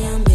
some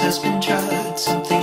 has been tried. Sometimes